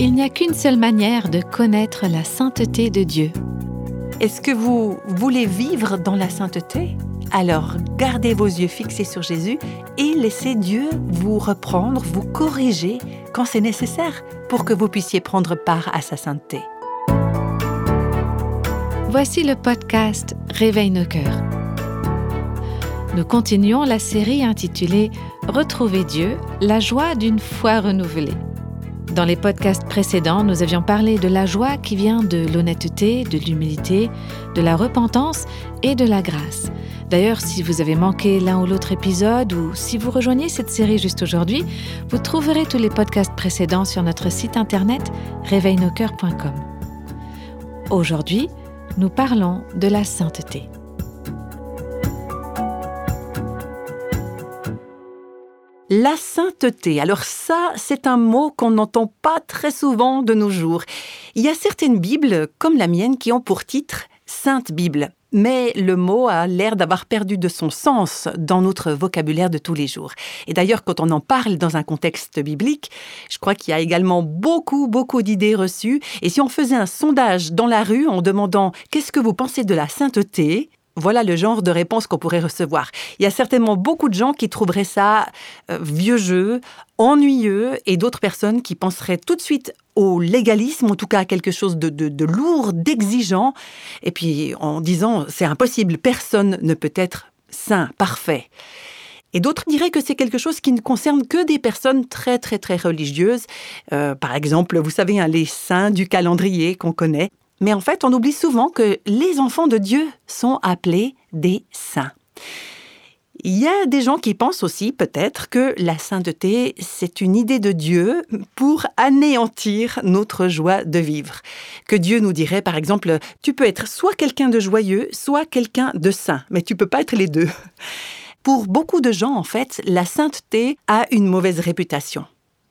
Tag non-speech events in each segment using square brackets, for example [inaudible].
Il n'y a qu'une seule manière de connaître la sainteté de Dieu. Est-ce que vous voulez vivre dans la sainteté? Alors gardez vos yeux fixés sur Jésus et laissez Dieu vous reprendre, vous corriger quand c'est nécessaire pour que vous puissiez prendre part à sa sainteté. Voici le podcast Réveille nos cœurs. Nous continuons la série intitulée Retrouver Dieu, la joie d'une foi renouvelée. Dans les podcasts précédents, nous avions parlé de la joie qui vient de l'honnêteté, de l'humilité, de la repentance et de la grâce. D'ailleurs, si vous avez manqué l'un ou l'autre épisode ou si vous rejoignez cette série juste aujourd'hui, vous trouverez tous les podcasts précédents sur notre site internet réveilnoscoeurs.com. Aujourd'hui, nous parlons de la sainteté. La sainteté. Alors ça, c'est un mot qu'on n'entend pas très souvent de nos jours. Il y a certaines Bibles, comme la mienne, qui ont pour titre Sainte Bible. Mais le mot a l'air d'avoir perdu de son sens dans notre vocabulaire de tous les jours. Et d'ailleurs, quand on en parle dans un contexte biblique, je crois qu'il y a également beaucoup, beaucoup d'idées reçues. Et si on faisait un sondage dans la rue en demandant qu'est-ce que vous pensez de la sainteté, voilà le genre de réponse qu'on pourrait recevoir. Il y a certainement beaucoup de gens qui trouveraient ça euh, vieux jeu, ennuyeux, et d'autres personnes qui penseraient tout de suite au légalisme, en tout cas à quelque chose de, de lourd, d'exigeant, et puis en disant c'est impossible, personne ne peut être saint, parfait. Et d'autres diraient que c'est quelque chose qui ne concerne que des personnes très très très religieuses. Euh, par exemple, vous savez, hein, les saints du calendrier qu'on connaît. Mais en fait, on oublie souvent que les enfants de Dieu sont appelés des saints. Il y a des gens qui pensent aussi peut-être que la sainteté, c'est une idée de Dieu pour anéantir notre joie de vivre. Que Dieu nous dirait par exemple, tu peux être soit quelqu'un de joyeux, soit quelqu'un de saint, mais tu peux pas être les deux. Pour beaucoup de gens, en fait, la sainteté a une mauvaise réputation.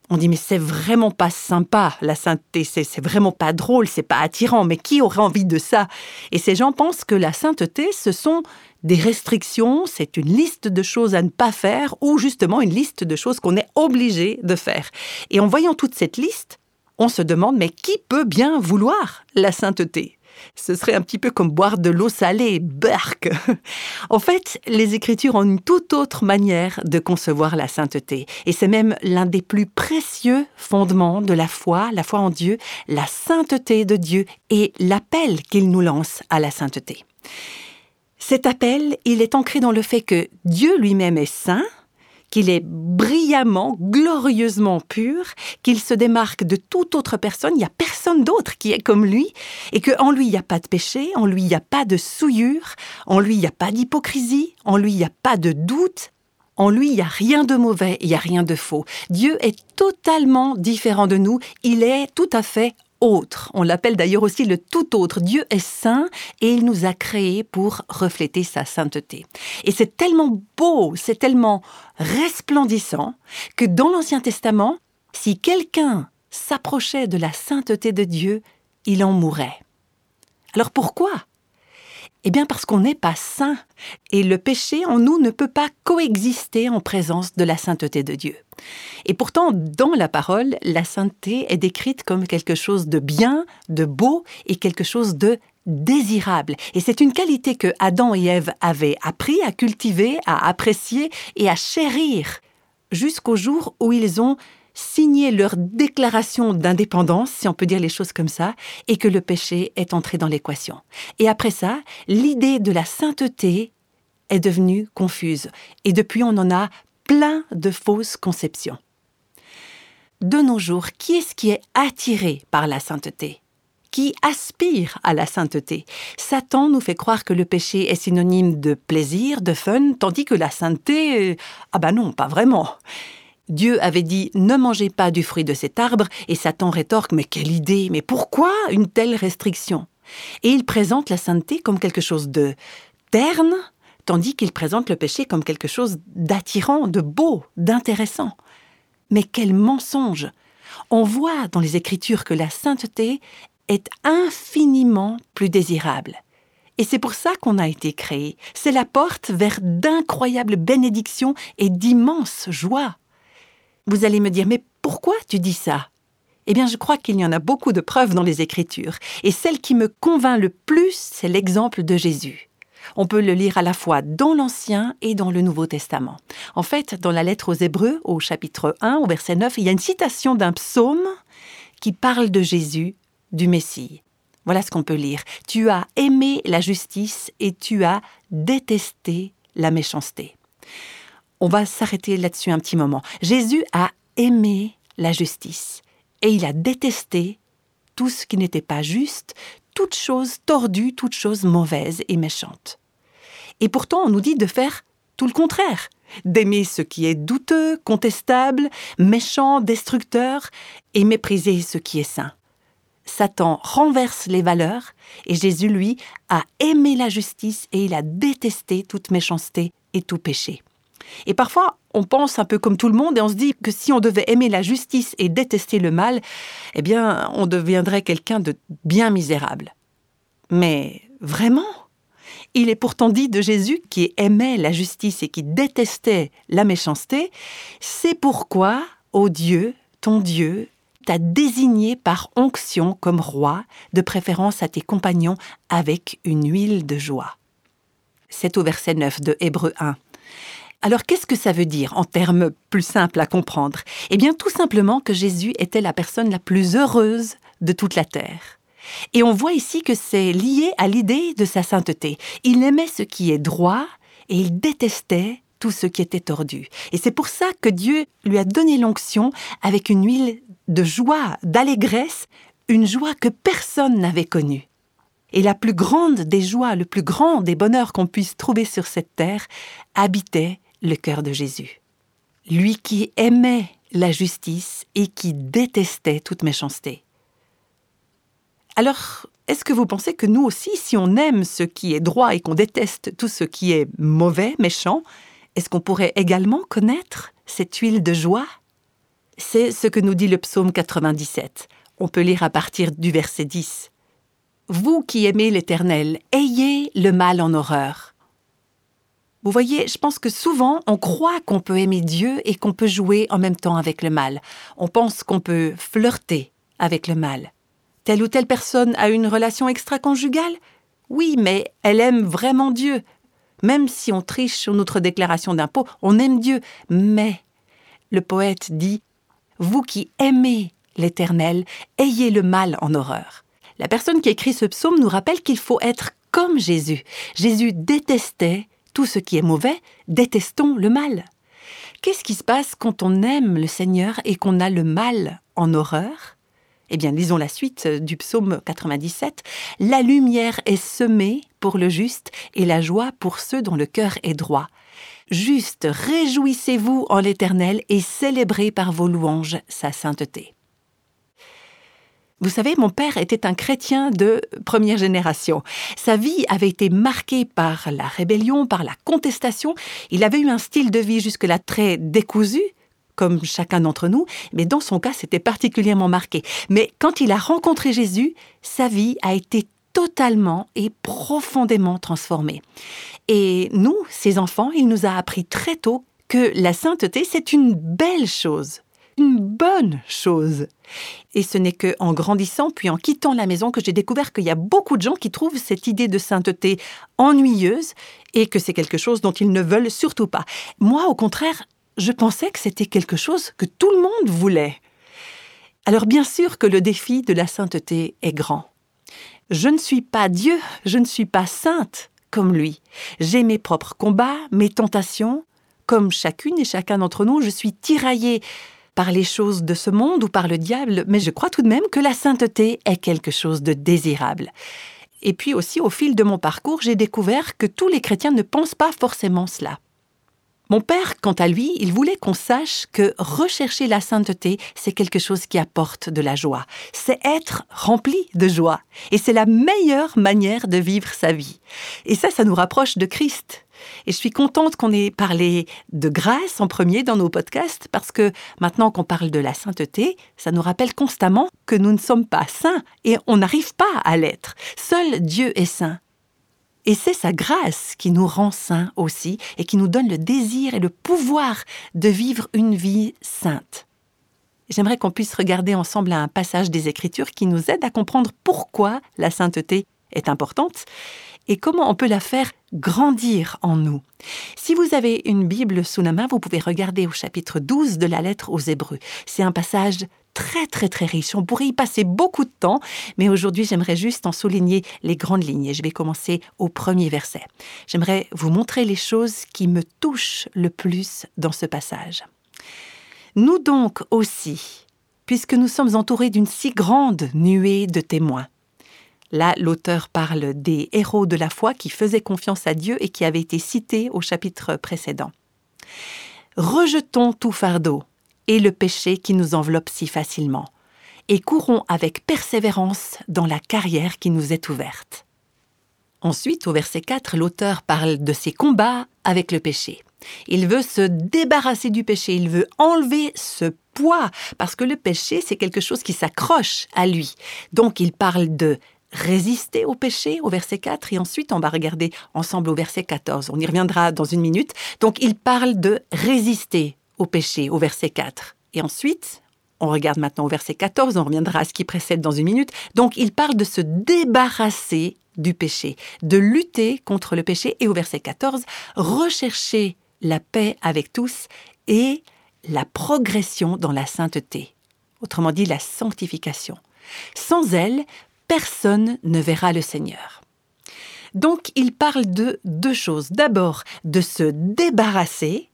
On dit mais c'est vraiment pas sympa la sainteté, c'est vraiment pas drôle, c'est pas attirant, mais qui aurait envie de ça? Et ces gens pensent que la sainteté, ce sont des restrictions, c'est une liste de choses à ne pas faire ou justement une liste de choses qu'on est obligé de faire. Et en voyant toute cette liste, on se demande mais qui peut bien vouloir la sainteté? Ce serait un petit peu comme boire de l'eau salée, barque. [laughs] en fait, les Écritures ont une toute autre manière de concevoir la sainteté. Et c'est même l'un des plus précieux fondements de la foi, la foi en Dieu, la sainteté de Dieu et l'appel qu'il nous lance à la sainteté. Cet appel, il est ancré dans le fait que Dieu lui-même est saint, qu'il est brillamment, glorieusement pur, qu'il se démarque de toute autre personne, il n'y a personne d'autre qui est comme lui, et qu'en lui il n'y a pas de péché, en lui il n'y a pas de souillure, en lui il n'y a pas d'hypocrisie, en lui il n'y a pas de doute, en lui, il n'y a rien de mauvais, il n'y a rien de faux. Dieu est totalement différent de nous, il est tout à fait autre. On l'appelle d'ailleurs aussi le tout autre. Dieu est saint et il nous a créés pour refléter sa sainteté. Et c'est tellement beau, c'est tellement resplendissant que dans l'Ancien Testament, si quelqu'un s'approchait de la sainteté de Dieu, il en mourait. Alors pourquoi? Eh bien parce qu'on n'est pas saint, et le péché en nous ne peut pas coexister en présence de la sainteté de Dieu. Et pourtant, dans la parole, la sainteté est décrite comme quelque chose de bien, de beau et quelque chose de désirable. Et c'est une qualité que Adam et Ève avaient appris à cultiver, à apprécier et à chérir jusqu'au jour où ils ont signé leur déclaration d'indépendance, si on peut dire les choses comme ça, et que le péché est entré dans l'équation. Et après ça, l'idée de la sainteté est devenue confuse. Et depuis, on en a plein de fausses conceptions. De nos jours, qui est-ce qui est attiré par la sainteté? Qui aspire à la sainteté? Satan nous fait croire que le péché est synonyme de plaisir, de fun, tandis que la sainteté, euh, ah ben non, pas vraiment. Dieu avait dit Ne mangez pas du fruit de cet arbre, et Satan rétorque Mais quelle idée Mais pourquoi une telle restriction? Et il présente la sainteté comme quelque chose de terne, tandis qu'il présente le péché comme quelque chose d'attirant, de beau, d'intéressant. Mais quel mensonge On voit dans les Écritures que la sainteté est infiniment plus désirable. Et c'est pour ça qu'on a été créé. C'est la porte vers d'incroyables bénédictions et d'immenses joies. Vous allez me dire, mais pourquoi tu dis ça? Eh bien, je crois qu'il y en a beaucoup de preuves dans les Écritures, et celle qui me convainc le plus, c'est l'exemple de Jésus. On peut le lire à la fois dans l'Ancien et dans le Nouveau Testament. En fait, dans la lettre aux Hébreux, au chapitre 1, au verset 9, il y a une citation d'un psaume qui parle de Jésus, du Messie. Voilà ce qu'on peut lire. Tu as aimé la justice et tu as détesté la méchanceté. On va s'arrêter là-dessus un petit moment. Jésus a aimé la justice et il a détesté tout ce qui n'était pas juste, toute chose tordue, toute chose mauvaise et méchante. Et pourtant, on nous dit de faire tout le contraire, d'aimer ce qui est douteux, contestable, méchant, destructeur, et mépriser ce qui est saint. Satan renverse les valeurs, et Jésus, lui, a aimé la justice et il a détesté toute méchanceté et tout péché. Et parfois, on pense un peu comme tout le monde et on se dit que si on devait aimer la justice et détester le mal, eh bien, on deviendrait quelqu'un de bien misérable. Mais vraiment? Il est pourtant dit de Jésus qui aimait la justice et qui détestait la méchanceté, c'est pourquoi, ô Dieu, ton Dieu, t'a désigné par onction comme roi, de préférence à tes compagnons, avec une huile de joie. C'est au verset 9 de Hébreu 1. Alors qu'est-ce que ça veut dire en termes plus simples à comprendre? Eh bien tout simplement que Jésus était la personne la plus heureuse de toute la terre. Et on voit ici que c'est lié à l'idée de sa sainteté. Il aimait ce qui est droit et il détestait tout ce qui était tordu. Et c'est pour ça que Dieu lui a donné l'onction avec une huile de joie, d'allégresse, une joie que personne n'avait connue. Et la plus grande des joies, le plus grand des bonheurs qu'on puisse trouver sur cette terre, habitait le cœur de Jésus. Lui qui aimait la justice et qui détestait toute méchanceté. Alors, est-ce que vous pensez que nous aussi, si on aime ce qui est droit et qu'on déteste tout ce qui est mauvais, méchant, est-ce qu'on pourrait également connaître cette huile de joie? C'est ce que nous dit le psaume 97. On peut lire à partir du verset 10. Vous qui aimez l'Éternel, ayez le mal en horreur. Vous voyez, je pense que souvent on croit qu'on peut aimer Dieu et qu'on peut jouer en même temps avec le mal. On pense qu'on peut flirter avec le mal. Telle ou telle personne a une relation extra-conjugale? Oui, mais elle aime vraiment Dieu. Même si on triche sur notre déclaration d'impôt, on aime Dieu. Mais, le poète dit, Vous qui aimez l'Éternel, ayez le mal en horreur. La personne qui écrit ce psaume nous rappelle qu'il faut être comme Jésus. Jésus détestait tout ce qui est mauvais, détestons le mal. Qu'est-ce qui se passe quand on aime le Seigneur et qu'on a le mal en horreur? Eh bien, lisons la suite du psaume 97. La lumière est semée pour le juste et la joie pour ceux dont le cœur est droit. Juste, réjouissez-vous en l'Éternel et célébrez par vos louanges sa sainteté. Vous savez, mon père était un chrétien de première génération. Sa vie avait été marquée par la rébellion, par la contestation. Il avait eu un style de vie jusque-là très décousu, comme chacun d'entre nous, mais dans son cas, c'était particulièrement marqué. Mais quand il a rencontré Jésus, sa vie a été totalement et profondément transformée. Et nous, ses enfants, il nous a appris très tôt que la sainteté, c'est une belle chose une bonne chose. Et ce n'est que en grandissant puis en quittant la maison que j'ai découvert qu'il y a beaucoup de gens qui trouvent cette idée de sainteté ennuyeuse et que c'est quelque chose dont ils ne veulent surtout pas. Moi, au contraire, je pensais que c'était quelque chose que tout le monde voulait. Alors bien sûr que le défi de la sainteté est grand. Je ne suis pas Dieu, je ne suis pas sainte comme lui. J'ai mes propres combats, mes tentations. Comme chacune et chacun d'entre nous, je suis tiraillée par les choses de ce monde ou par le diable, mais je crois tout de même que la sainteté est quelque chose de désirable. Et puis aussi, au fil de mon parcours, j'ai découvert que tous les chrétiens ne pensent pas forcément cela. Mon père, quant à lui, il voulait qu'on sache que rechercher la sainteté, c'est quelque chose qui apporte de la joie. C'est être rempli de joie. Et c'est la meilleure manière de vivre sa vie. Et ça, ça nous rapproche de Christ. Et je suis contente qu'on ait parlé de grâce en premier dans nos podcasts parce que maintenant qu'on parle de la sainteté, ça nous rappelle constamment que nous ne sommes pas saints et on n'arrive pas à l'être. Seul Dieu est saint. Et c'est sa grâce qui nous rend saints aussi et qui nous donne le désir et le pouvoir de vivre une vie sainte. j'aimerais qu'on puisse regarder ensemble un passage des Écritures qui nous aide à comprendre pourquoi la sainteté est importante et comment on peut la faire grandir en nous. Si vous avez une Bible sous la main, vous pouvez regarder au chapitre 12 de la lettre aux Hébreux. C'est un passage très très très riche. On pourrait y passer beaucoup de temps, mais aujourd'hui j'aimerais juste en souligner les grandes lignes. Et je vais commencer au premier verset. J'aimerais vous montrer les choses qui me touchent le plus dans ce passage. Nous donc aussi, puisque nous sommes entourés d'une si grande nuée de témoins, Là, l'auteur parle des héros de la foi qui faisaient confiance à Dieu et qui avaient été cités au chapitre précédent. Rejetons tout fardeau et le péché qui nous enveloppe si facilement, et courons avec persévérance dans la carrière qui nous est ouverte. Ensuite, au verset 4, l'auteur parle de ses combats avec le péché. Il veut se débarrasser du péché, il veut enlever ce poids, parce que le péché, c'est quelque chose qui s'accroche à lui. Donc il parle de résister au péché au verset 4 et ensuite on va regarder ensemble au verset 14. On y reviendra dans une minute. Donc il parle de résister au péché au verset 4. Et ensuite, on regarde maintenant au verset 14, on reviendra à ce qui précède dans une minute. Donc il parle de se débarrasser du péché, de lutter contre le péché et au verset 14, rechercher la paix avec tous et la progression dans la sainteté. Autrement dit, la sanctification. Sans elle, personne ne verra le Seigneur. Donc il parle de deux choses. D'abord de se débarrasser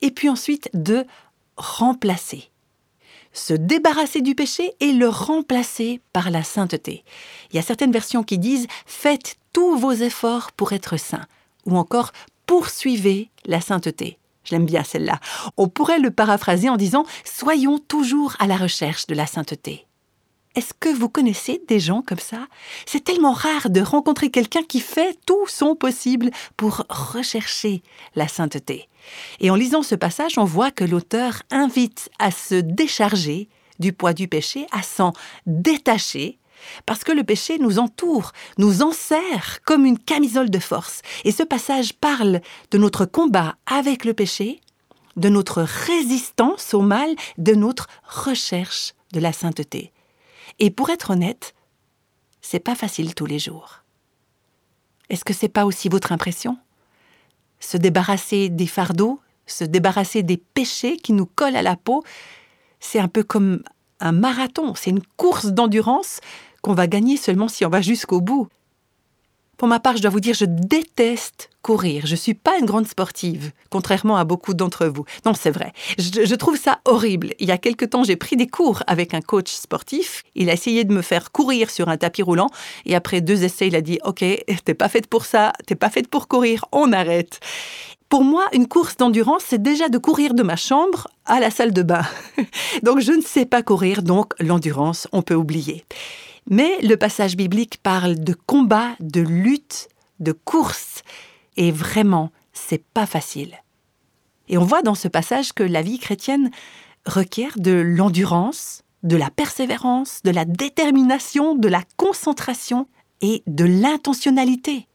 et puis ensuite de remplacer. Se débarrasser du péché et le remplacer par la sainteté. Il y a certaines versions qui disent Faites tous vos efforts pour être saints ou encore Poursuivez la sainteté. Je bien celle-là. On pourrait le paraphraser en disant Soyons toujours à la recherche de la sainteté. Est-ce que vous connaissez des gens comme ça? C'est tellement rare de rencontrer quelqu'un qui fait tout son possible pour rechercher la sainteté. Et en lisant ce passage, on voit que l'auteur invite à se décharger du poids du péché, à s'en détacher, parce que le péché nous entoure, nous enserre comme une camisole de force. Et ce passage parle de notre combat avec le péché, de notre résistance au mal, de notre recherche de la sainteté. Et pour être honnête, c'est pas facile tous les jours. Est-ce que c'est pas aussi votre impression? Se débarrasser des fardeaux, se débarrasser des péchés qui nous collent à la peau, c'est un peu comme un marathon, c'est une course d'endurance qu'on va gagner seulement si on va jusqu'au bout. Pour ma part, je dois vous dire, je déteste courir. Je ne suis pas une grande sportive, contrairement à beaucoup d'entre vous. Non, c'est vrai. Je, trouve ça horrible. Il y a quelque temps, j'ai pris des cours avec un coach sportif. Il a essayé de me faire courir sur un tapis roulant. Et après deux essais, il a dit, OK, t'es pas faite pour ça, t'es pas faite pour courir, on arrête. Pour moi, une course d'endurance, c'est déjà de courir de ma chambre à la salle de bain. [laughs] donc, je ne sais pas courir, donc l'endurance, on peut oublier. Mais le passage biblique parle de combat, de lutte, de course, et vraiment, c'est pas facile. Et on voit dans ce passage que la vie chrétienne requiert de l'endurance, de la persévérance, de la détermination, de la concentration et de l'intentionnalité.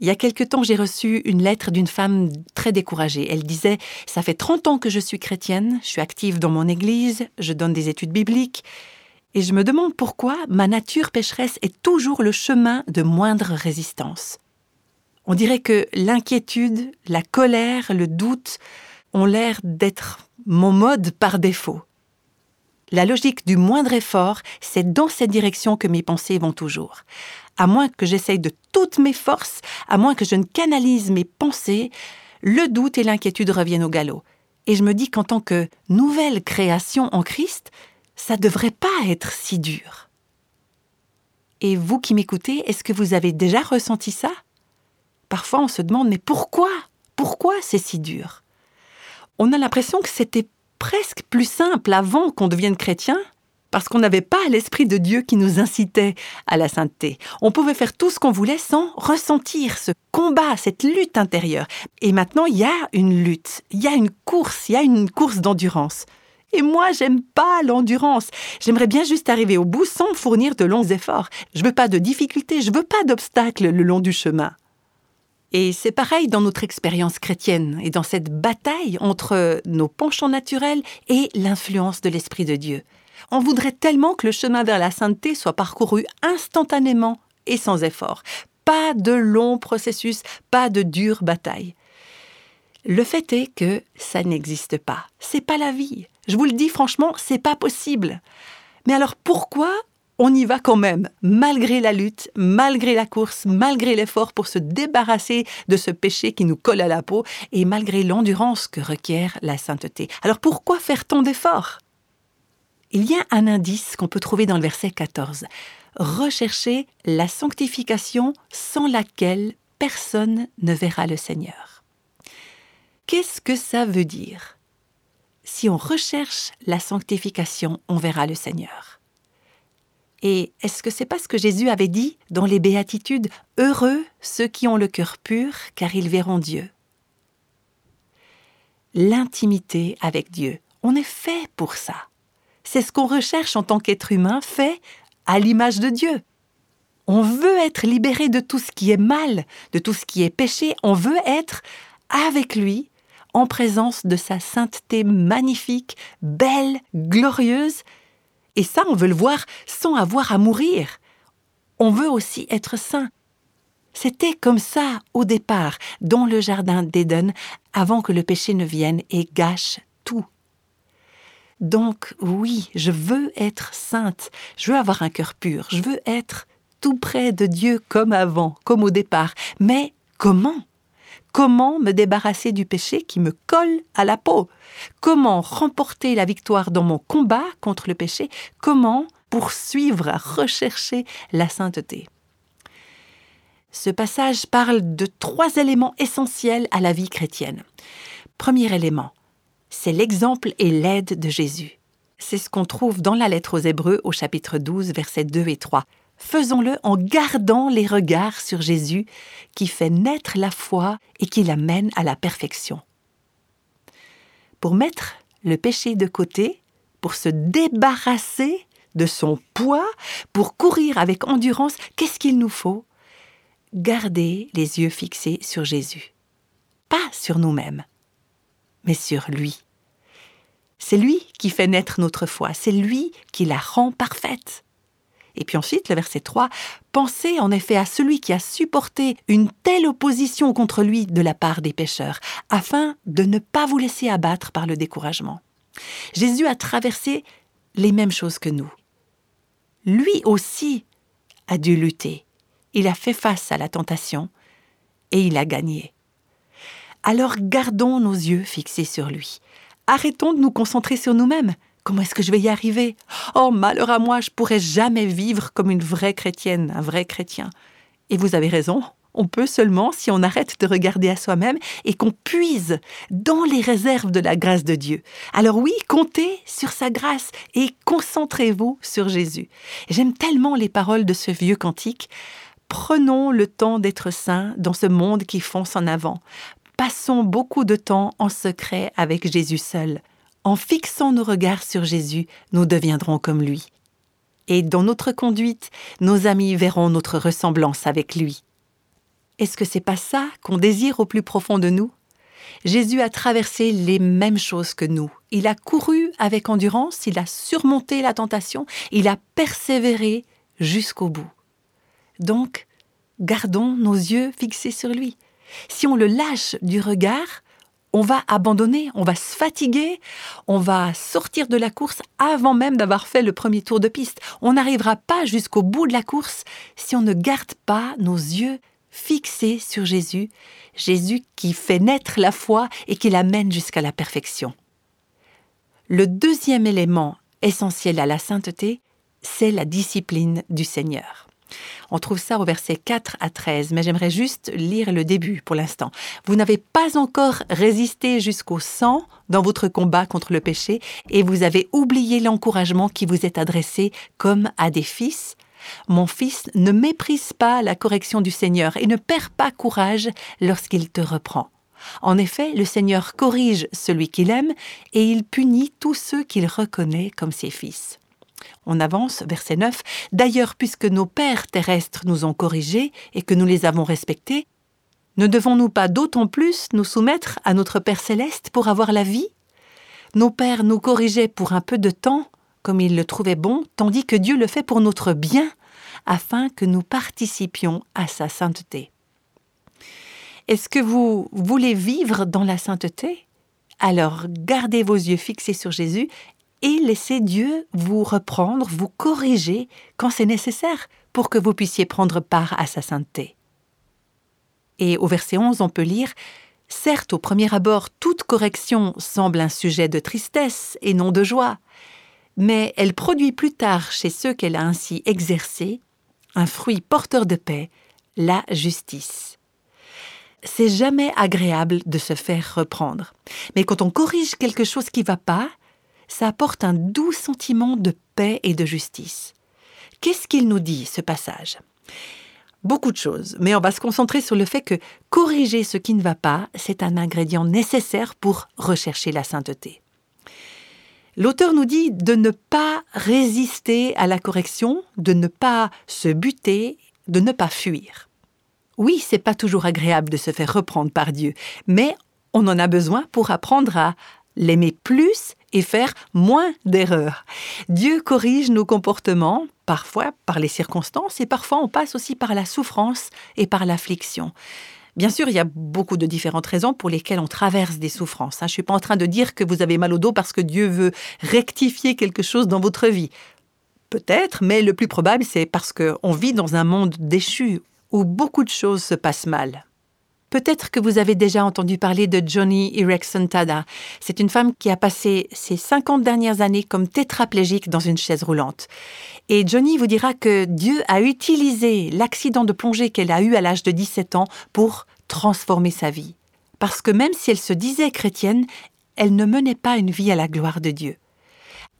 Il y a quelque temps, j'ai reçu une lettre d'une femme très découragée. Elle disait Ça fait 30 ans que je suis chrétienne, je suis active dans mon église, je donne des études bibliques, et je me demande pourquoi ma nature pécheresse est toujours le chemin de moindre résistance. On dirait que l'inquiétude, la colère, le doute ont l'air d'être mon mode par défaut. La logique du moindre effort, c'est dans cette direction que mes pensées vont toujours. À moins que j'essaye de toutes mes forces, à moins que je ne canalise mes pensées, le doute et l'inquiétude reviennent au galop. Et je me dis qu'en tant que nouvelle création en Christ, ça devrait pas être si dur. Et vous qui m'écoutez, est-ce que vous avez déjà ressenti ça? Parfois on se demande mais pourquoi? Pourquoi c'est si dur? On a l'impression que c'était presque plus simple avant qu'on devienne chrétien parce qu'on n'avait pas l'Esprit de Dieu qui nous incitait à la sainteté. On pouvait faire tout ce qu'on voulait sans ressentir ce combat, cette lutte intérieure. Et maintenant, il y a une lutte, il y a une course, il y a une course d'endurance. Et moi, j'aime pas l'endurance. J'aimerais bien juste arriver au bout sans fournir de longs efforts. Je veux pas de difficultés, je veux pas d'obstacles le long du chemin. Et c'est pareil dans notre expérience chrétienne et dans cette bataille entre nos penchants naturels et l'influence de l'Esprit de Dieu. On voudrait tellement que le chemin vers la sainteté soit parcouru instantanément et sans effort. Pas de long processus, pas de dure bataille. Le fait est que ça n'existe pas. C'est pas la vie. Je vous le dis franchement, c'est pas possible. Mais alors pourquoi on y va quand même, malgré la lutte, malgré la course, malgré l'effort pour se débarrasser de ce péché qui nous colle à la peau et malgré l'endurance que requiert la sainteté? Alors pourquoi faire tant d'efforts? Il y a un indice qu'on peut trouver dans le verset 14. Recherchez la sanctification sans laquelle personne ne verra le Seigneur. Qu'est-ce que ça veut dire? Si on recherche la sanctification, on verra le Seigneur. Et est-ce que c'est pas ce que Jésus avait dit dans les béatitudes Heureux ceux qui ont le cœur pur, car ils verront Dieu. L'intimité avec Dieu, on est fait pour ça. C'est ce qu'on recherche en tant qu'être humain, fait à l'image de Dieu. On veut être libéré de tout ce qui est mal, de tout ce qui est péché, on veut être avec lui, en présence de sa sainteté magnifique, belle, glorieuse, et ça, on veut le voir sans avoir à mourir. On veut aussi être saint. C'était comme ça au départ, dans le jardin d'Éden, avant que le péché ne vienne et gâche tout. Donc oui, je veux être sainte, je veux avoir un cœur pur, je veux être tout près de Dieu comme avant, comme au départ. Mais comment? Comment me débarrasser du péché qui me colle à la peau? Comment remporter la victoire dans mon combat contre le péché? Comment poursuivre à rechercher la sainteté? Ce passage parle de trois éléments essentiels à la vie chrétienne. Premier élément, c'est l'exemple et l'aide de Jésus. C'est ce qu'on trouve dans la lettre aux Hébreux au chapitre 12, versets 2 et 3 faisons-le en gardant les regards sur Jésus qui fait naître la foi et qui l'amène à la perfection. Pour mettre le péché de côté, pour se débarrasser de son poids, pour courir avec endurance, qu'est-ce qu'il nous faut? Garder les yeux fixés sur Jésus. Pas sur nous-mêmes, mais sur lui. C'est lui qui fait naître notre foi, c'est lui qui la rend parfaite. Et puis ensuite, le verset 3, Pensez en effet à celui qui a supporté une telle opposition contre lui de la part des pécheurs, afin de ne pas vous laisser abattre par le découragement. Jésus a traversé les mêmes choses que nous. Lui aussi a dû lutter. Il a fait face à la tentation et il a gagné. Alors gardons nos yeux fixés sur lui. Arrêtons de nous concentrer sur nous-mêmes. Comment est-ce que je vais y arriver? Oh, malheur à moi, je pourrais jamais vivre comme une vraie chrétienne, un vrai chrétien. Et vous avez raison, on peut seulement si on arrête de regarder à soi-même et qu'on puise dans les réserves de la grâce de Dieu. Alors oui, comptez sur sa grâce et concentrez-vous sur Jésus. J'aime tellement les paroles de ce vieux cantique. Prenons le temps d'être saints dans ce monde qui fonce en avant. Passons beaucoup de temps en secret avec Jésus seul. En fixant nos regards sur Jésus, nous deviendrons comme lui. Et dans notre conduite, nos amis verront notre ressemblance avec lui. Est-ce que c'est pas ça qu'on désire au plus profond de nous? Jésus a traversé les mêmes choses que nous. Il a couru avec endurance, il a surmonté la tentation, il a persévéré jusqu'au bout. Donc, gardons nos yeux fixés sur lui. Si on le lâche du regard, on va abandonner, on va se fatiguer, on va sortir de la course avant même d'avoir fait le premier tour de piste. On n'arrivera pas jusqu'au bout de la course si on ne garde pas nos yeux fixés sur Jésus, Jésus qui fait naître la foi et qui l'amène jusqu'à la perfection. Le deuxième élément essentiel à la sainteté, c'est la discipline du Seigneur. On trouve ça au verset 4 à 13, mais j'aimerais juste lire le début pour l'instant. Vous n'avez pas encore résisté jusqu'au sang dans votre combat contre le péché, et vous avez oublié l'encouragement qui vous est adressé comme à des fils. Mon fils, ne méprise pas la correction du Seigneur et ne perd pas courage lorsqu'il te reprend. En effet, le Seigneur corrige celui qu'il aime et il punit tous ceux qu'il reconnaît comme ses fils. On avance, verset 9. D'ailleurs, puisque nos pères terrestres nous ont corrigés et que nous les avons respectés, Ne devons-nous pas d'autant plus nous soumettre à notre Père céleste pour avoir la vie? Nos pères nous corrigeaient pour un peu de temps, comme ils le trouvaient bon, tandis que Dieu le fait pour notre bien, afin que nous participions à sa sainteté. Est-ce que vous voulez vivre dans la sainteté? Alors gardez vos yeux fixés sur Jésus et laissez Dieu vous reprendre, vous corriger quand c'est nécessaire pour que vous puissiez prendre part à sa sainteté. Et au verset 11, on peut lire Certes, au premier abord, toute correction semble un sujet de tristesse et non de joie, mais elle produit plus tard chez ceux qu'elle a ainsi exercés un fruit porteur de paix, la justice. C'est jamais agréable de se faire reprendre, mais quand on corrige quelque chose qui ne va pas, ça apporte un doux sentiment de paix et de justice. Qu'est-ce qu'il nous dit, ce passage? Beaucoup de choses, mais on va se concentrer sur le fait que corriger ce qui ne va pas, c'est un ingrédient nécessaire pour rechercher la sainteté. L'auteur nous dit de ne pas résister à la correction, de ne pas se buter, de ne pas fuir. Oui, c'est pas toujours agréable de se faire reprendre par Dieu, mais on en a besoin pour apprendre à l'aimer plus et faire moins d'erreurs. Dieu corrige nos comportements, parfois par les circonstances, et parfois on passe aussi par la souffrance et par l'affliction. Bien sûr, il y a beaucoup de différentes raisons pour lesquelles on traverse des souffrances. Hein. Je ne suis pas en train de dire que vous avez mal au dos parce que Dieu veut rectifier quelque chose dans votre vie. Peut-être, mais le plus probable, c'est parce qu'on vit dans un monde déchu où beaucoup de choses se passent mal. Peut-être que vous avez déjà entendu parler de Johnny Erickson Tada. C'est une femme qui a passé ses 50 dernières années comme tétraplégique dans une chaise roulante. Et Johnny vous dira que Dieu a utilisé l'accident de plongée qu'elle a eu à l'âge de 17 ans pour transformer sa vie. Parce que même si elle se disait chrétienne, elle ne menait pas une vie à la gloire de Dieu.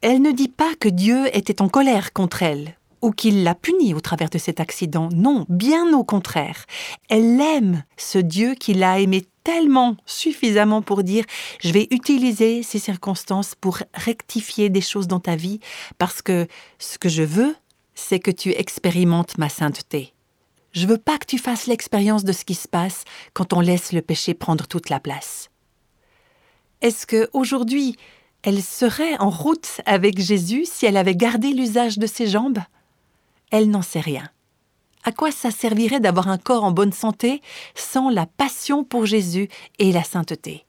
Elle ne dit pas que Dieu était en colère contre elle ou qu'il l'a punie au travers de cet accident. Non, bien au contraire. Elle aime ce Dieu qui l'a aimé tellement suffisamment pour dire je vais utiliser ces circonstances pour rectifier des choses dans ta vie parce que ce que je veux, c'est que tu expérimentes ma sainteté. Je veux pas que tu fasses l'expérience de ce qui se passe quand on laisse le péché prendre toute la place. Est-ce que aujourd'hui elle serait en route avec Jésus si elle avait gardé l'usage de ses jambes? Elle n'en sait rien. À quoi ça servirait d'avoir un corps en bonne santé sans la passion pour Jésus et la sainteté?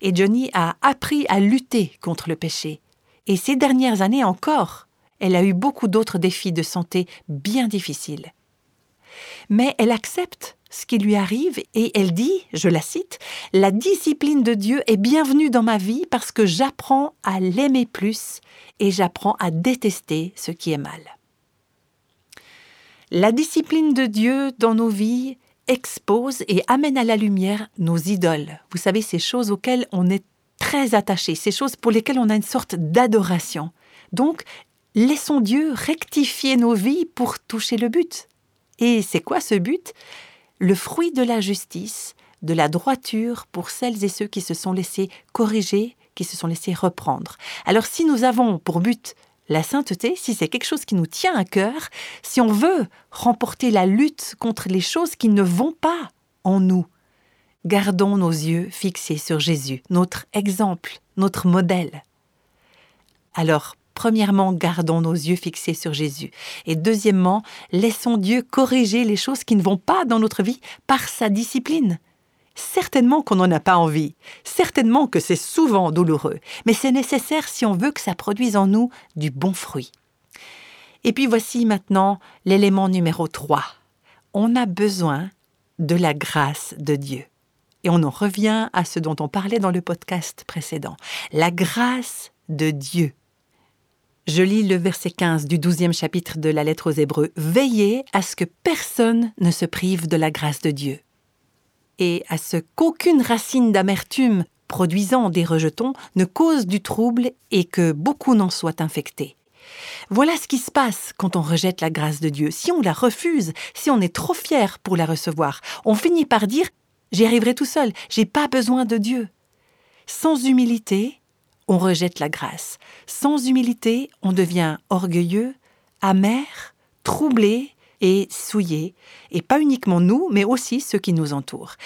Et Johnny a appris à lutter contre le péché. Et ces dernières années encore, elle a eu beaucoup d'autres défis de santé bien difficiles. Mais elle accepte ce qui lui arrive et elle dit, je la cite, La discipline de Dieu est bienvenue dans ma vie parce que j'apprends à l'aimer plus et j'apprends à détester ce qui est mal. La discipline de Dieu dans nos vies expose et amène à la lumière nos idoles. Vous savez, ces choses auxquelles on est très attaché, ces choses pour lesquelles on a une sorte d'adoration. Donc, laissons Dieu rectifier nos vies pour toucher le but. Et c'est quoi ce but? Le fruit de la justice, de la droiture pour celles et ceux qui se sont laissés corriger, qui se sont laissés reprendre. Alors si nous avons pour but la sainteté, si c'est quelque chose qui nous tient à cœur, si on veut remporter la lutte contre les choses qui ne vont pas en nous, gardons nos yeux fixés sur Jésus, notre exemple, notre modèle. Alors, premièrement, gardons nos yeux fixés sur Jésus. Et deuxièmement, laissons Dieu corriger les choses qui ne vont pas dans notre vie par sa discipline. Certainement qu'on n'en a pas envie, certainement que c'est souvent douloureux, mais c'est nécessaire si on veut que ça produise en nous du bon fruit. Et puis voici maintenant l'élément numéro 3. On a besoin de la grâce de Dieu. Et on en revient à ce dont on parlait dans le podcast précédent. La grâce de Dieu. Je lis le verset 15 du douzième chapitre de la lettre aux Hébreux. Veillez à ce que personne ne se prive de la grâce de Dieu et à ce qu'aucune racine d'amertume produisant des rejetons ne cause du trouble et que beaucoup n'en soient infectés. Voilà ce qui se passe quand on rejette la grâce de Dieu. Si on la refuse, si on est trop fier pour la recevoir, on finit par dire J'y arriverai tout seul, j'ai pas besoin de Dieu. Sans humilité, on rejette la grâce. Sans humilité, on devient orgueilleux, amer, troublé et souillés, et pas uniquement nous, mais aussi ceux qui nous entourent.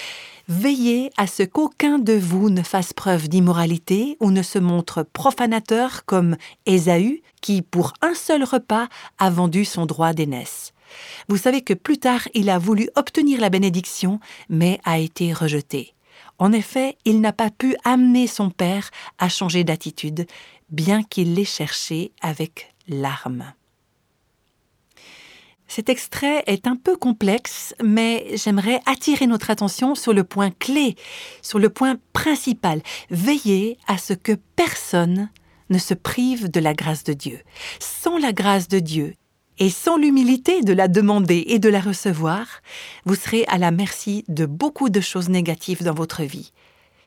Veillez à ce qu'aucun de vous ne fasse preuve d'immoralité ou ne se montre profanateur comme Ésaü, qui pour un seul repas a vendu son droit d'aînesse. Vous savez que plus tard il a voulu obtenir la bénédiction, mais a été rejeté. En effet, il n'a pas pu amener son père à changer d'attitude, bien qu'il l'ait cherché avec larmes. Cet extrait est un peu complexe, mais j'aimerais attirer notre attention sur le point clé, sur le point principal. Veillez à ce que personne ne se prive de la grâce de Dieu. Sans la grâce de Dieu et sans l'humilité de la demander et de la recevoir, vous serez à la merci de beaucoup de choses négatives dans votre vie.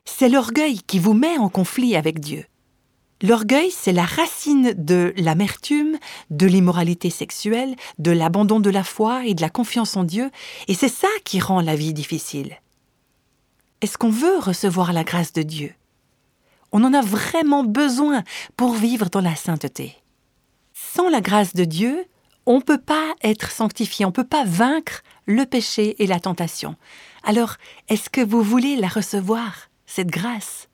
C'est l'orgueil qui vous met en conflit avec Dieu. L'orgueil, c'est la racine de l'amertume, de l'immoralité sexuelle, de l'abandon de la foi et de la confiance en Dieu, et c'est ça qui rend la vie difficile. Est-ce qu'on veut recevoir la grâce de Dieu? On en a vraiment besoin pour vivre dans la sainteté. Sans la grâce de Dieu, on ne peut pas être sanctifié, on ne peut pas vaincre le péché et la tentation. Alors, est-ce que vous voulez la recevoir, cette grâce?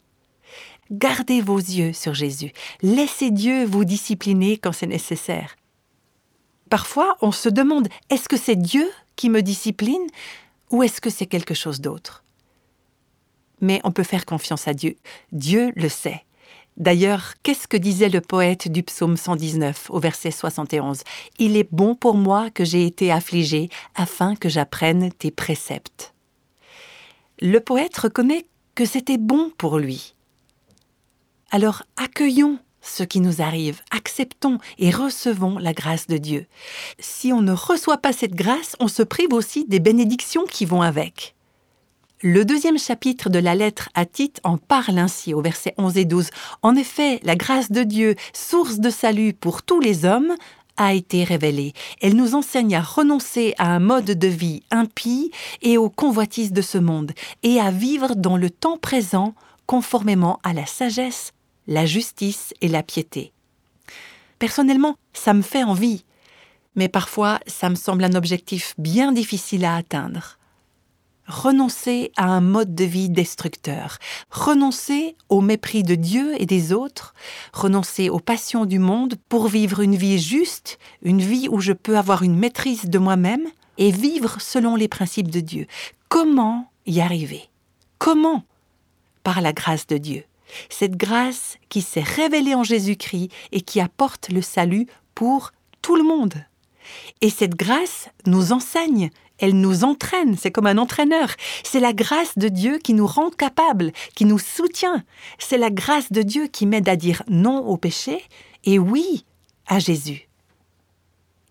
Gardez vos yeux sur Jésus. Laissez Dieu vous discipliner quand c'est nécessaire. Parfois, on se demande, est-ce que c'est Dieu qui me discipline ou est-ce que c'est quelque chose d'autre? Mais on peut faire confiance à Dieu. Dieu le sait. D'ailleurs, qu'est-ce que disait le poète du psaume 119 au verset 71 Il est bon pour moi que j'ai été affligé afin que j'apprenne tes préceptes. Le poète reconnaît que c'était bon pour lui. Alors accueillons ce qui nous arrive, acceptons et recevons la grâce de Dieu. Si on ne reçoit pas cette grâce, on se prive aussi des bénédictions qui vont avec. Le deuxième chapitre de la lettre à Tite en parle ainsi au verset 11 et 12. En effet, la grâce de Dieu, source de salut pour tous les hommes, a été révélée. Elle nous enseigne à renoncer à un mode de vie impie et aux convoitises de ce monde, et à vivre dans le temps présent conformément à la sagesse la justice et la piété. Personnellement, ça me fait envie, mais parfois ça me semble un objectif bien difficile à atteindre. Renoncer à un mode de vie destructeur, renoncer au mépris de Dieu et des autres, renoncer aux passions du monde pour vivre une vie juste, une vie où je peux avoir une maîtrise de moi-même et vivre selon les principes de Dieu. Comment y arriver? Comment? Par la grâce de Dieu cette grâce qui s'est révélée en Jésus-Christ et qui apporte le salut pour tout le monde. Et cette grâce nous enseigne, elle nous entraîne, c'est comme un entraîneur. C'est la grâce de Dieu qui nous rend capables, qui nous soutient. C'est la grâce de Dieu qui m'aide à dire non au péché et oui à Jésus.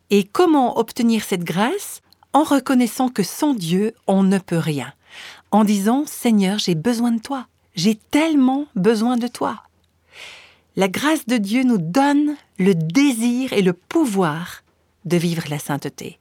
Et comment obtenir cette grâce? En reconnaissant que sans Dieu, on ne peut rien. En disant Seigneur, j'ai besoin de toi. J'ai tellement besoin de toi. La grâce de Dieu nous donne le désir et le pouvoir de vivre la sainteté.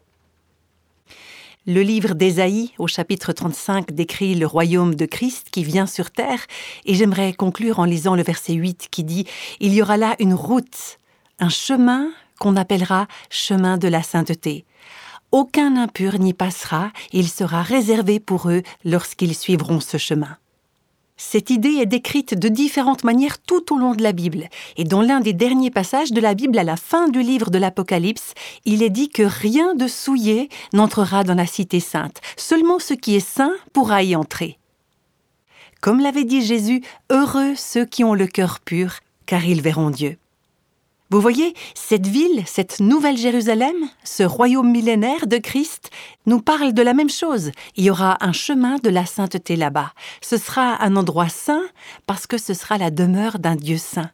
Le livre d'Ésaïe, au chapitre 35, décrit le royaume de Christ qui vient sur terre, et j'aimerais conclure en lisant le verset 8 qui dit Il y aura là une route, un chemin qu'on appellera chemin de la sainteté. Aucun impur n'y passera, il sera réservé pour eux lorsqu'ils suivront ce chemin. Cette idée est décrite de différentes manières tout au long de la Bible, et dans l'un des derniers passages de la Bible à la fin du livre de l'Apocalypse, il est dit que rien de souillé n'entrera dans la cité sainte, seulement ce qui est saint pourra y entrer. Comme l'avait dit Jésus, heureux ceux qui ont le cœur pur, car ils verront Dieu. Vous voyez, cette ville, cette nouvelle Jérusalem, ce royaume millénaire de Christ, nous parle de la même chose. Il y aura un chemin de la sainteté là-bas. Ce sera un endroit saint parce que ce sera la demeure d'un Dieu saint.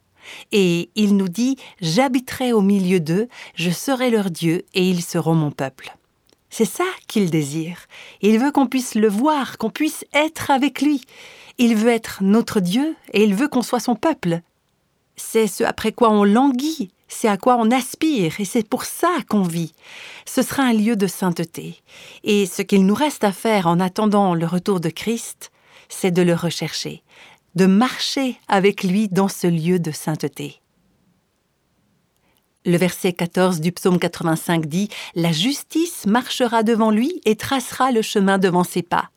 Et il nous dit, J'habiterai au milieu d'eux, je serai leur Dieu et ils seront mon peuple. C'est ça qu'il désire. Il veut qu'on puisse le voir, qu'on puisse être avec lui. Il veut être notre Dieu et il veut qu'on soit son peuple c'est ce après quoi on languit, c'est à quoi on aspire, et c'est pour ça qu'on vit. Ce sera un lieu de sainteté. Et ce qu'il nous reste à faire en attendant le retour de Christ, c'est de le rechercher, de marcher avec lui dans ce lieu de sainteté. Le verset 14 du psaume 85 dit ⁇ La justice marchera devant lui et tracera le chemin devant ses pas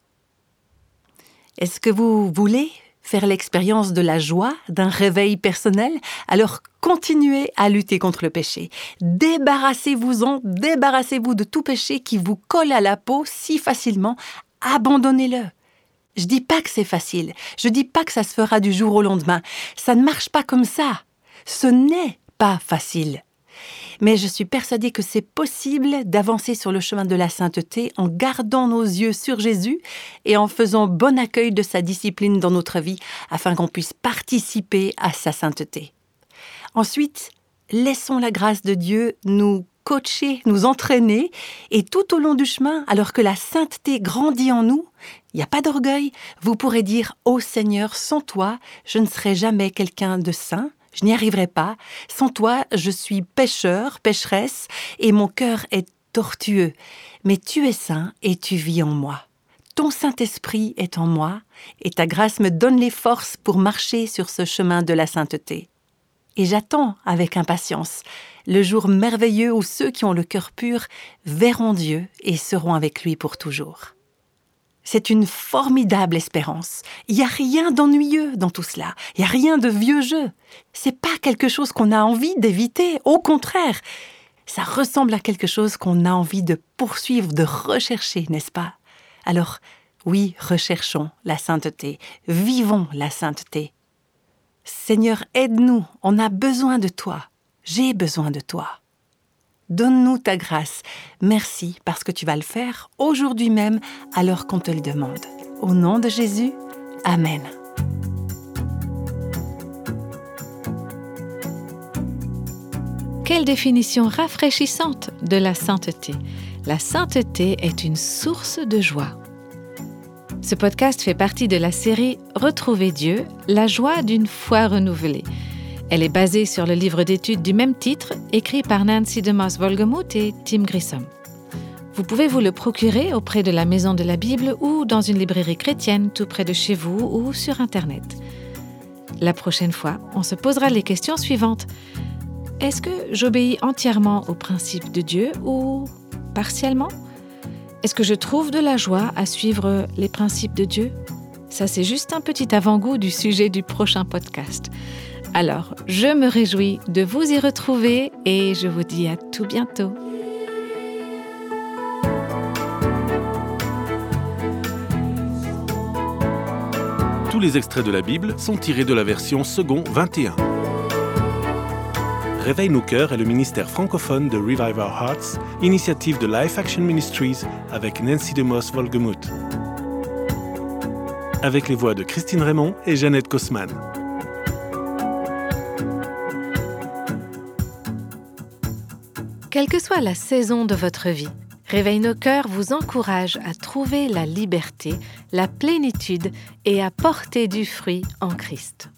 ⁇ Est-ce que vous voulez faire l'expérience de la joie d'un réveil personnel Alors continuez à lutter contre le péché. Débarrassez-vous-en, débarrassez-vous de tout péché qui vous colle à la peau si facilement. Abandonnez-le. Je dis pas que c'est facile. Je dis pas que ça se fera du jour au lendemain. Ça ne marche pas comme ça. Ce n'est pas facile mais je suis persuadée que c'est possible d'avancer sur le chemin de la sainteté en gardant nos yeux sur Jésus et en faisant bon accueil de sa discipline dans notre vie afin qu'on puisse participer à sa sainteté. Ensuite, laissons la grâce de Dieu nous coacher, nous entraîner, et tout au long du chemin, alors que la sainteté grandit en nous, il n'y a pas d'orgueil, vous pourrez dire Ô Seigneur, sans toi, je ne serai jamais quelqu'un de saint, je n'y arriverai pas. Sans toi, je suis pécheur, pécheresse, et mon cœur est tortueux. Mais tu es saint et tu vis en moi. Ton Saint-Esprit est en moi, et ta grâce me donne les forces pour marcher sur ce chemin de la sainteté. Et j'attends avec impatience le jour merveilleux où ceux qui ont le cœur pur verront Dieu et seront avec lui pour toujours. C'est une formidable espérance. Il n'y a rien d'ennuyeux dans tout cela. Il n'y a rien de vieux jeu. C'est pas quelque chose qu'on a envie d'éviter. Au contraire, ça ressemble à quelque chose qu'on a envie de poursuivre, de rechercher, n'est-ce pas? Alors, oui, recherchons la sainteté. Vivons la sainteté. Seigneur, aide-nous. On a besoin de toi. J'ai besoin de toi. Donne-nous ta grâce. Merci parce que tu vas le faire aujourd'hui même alors qu'on te le demande. Au nom de Jésus, Amen. Quelle définition rafraîchissante de la sainteté. La sainteté est une source de joie. Ce podcast fait partie de la série Retrouver Dieu, la joie d'une foi renouvelée elle est basée sur le livre d'études du même titre, écrit par Nancy DeMoss Volgemuth et Tim Grissom. Vous pouvez vous le procurer auprès de la Maison de la Bible ou dans une librairie chrétienne tout près de chez vous ou sur Internet. La prochaine fois, on se posera les questions suivantes. Est-ce que j'obéis entièrement aux principes de Dieu ou partiellement? Est-ce que je trouve de la joie à suivre les principes de Dieu? Ça, c'est juste un petit avant-goût du sujet du prochain podcast. Alors, je me réjouis de vous y retrouver et je vous dis à tout bientôt. Tous les extraits de la Bible sont tirés de la version second 21. Réveille nos cœurs est le ministère francophone de Revive Our Hearts, initiative de Life Action Ministries avec Nancy DeMoss Volgemuth. Avec les voix de Christine Raymond et Jeannette Kosman. Quelle que soit la saison de votre vie, Réveille nos cœurs vous encourage à trouver la liberté, la plénitude et à porter du fruit en Christ.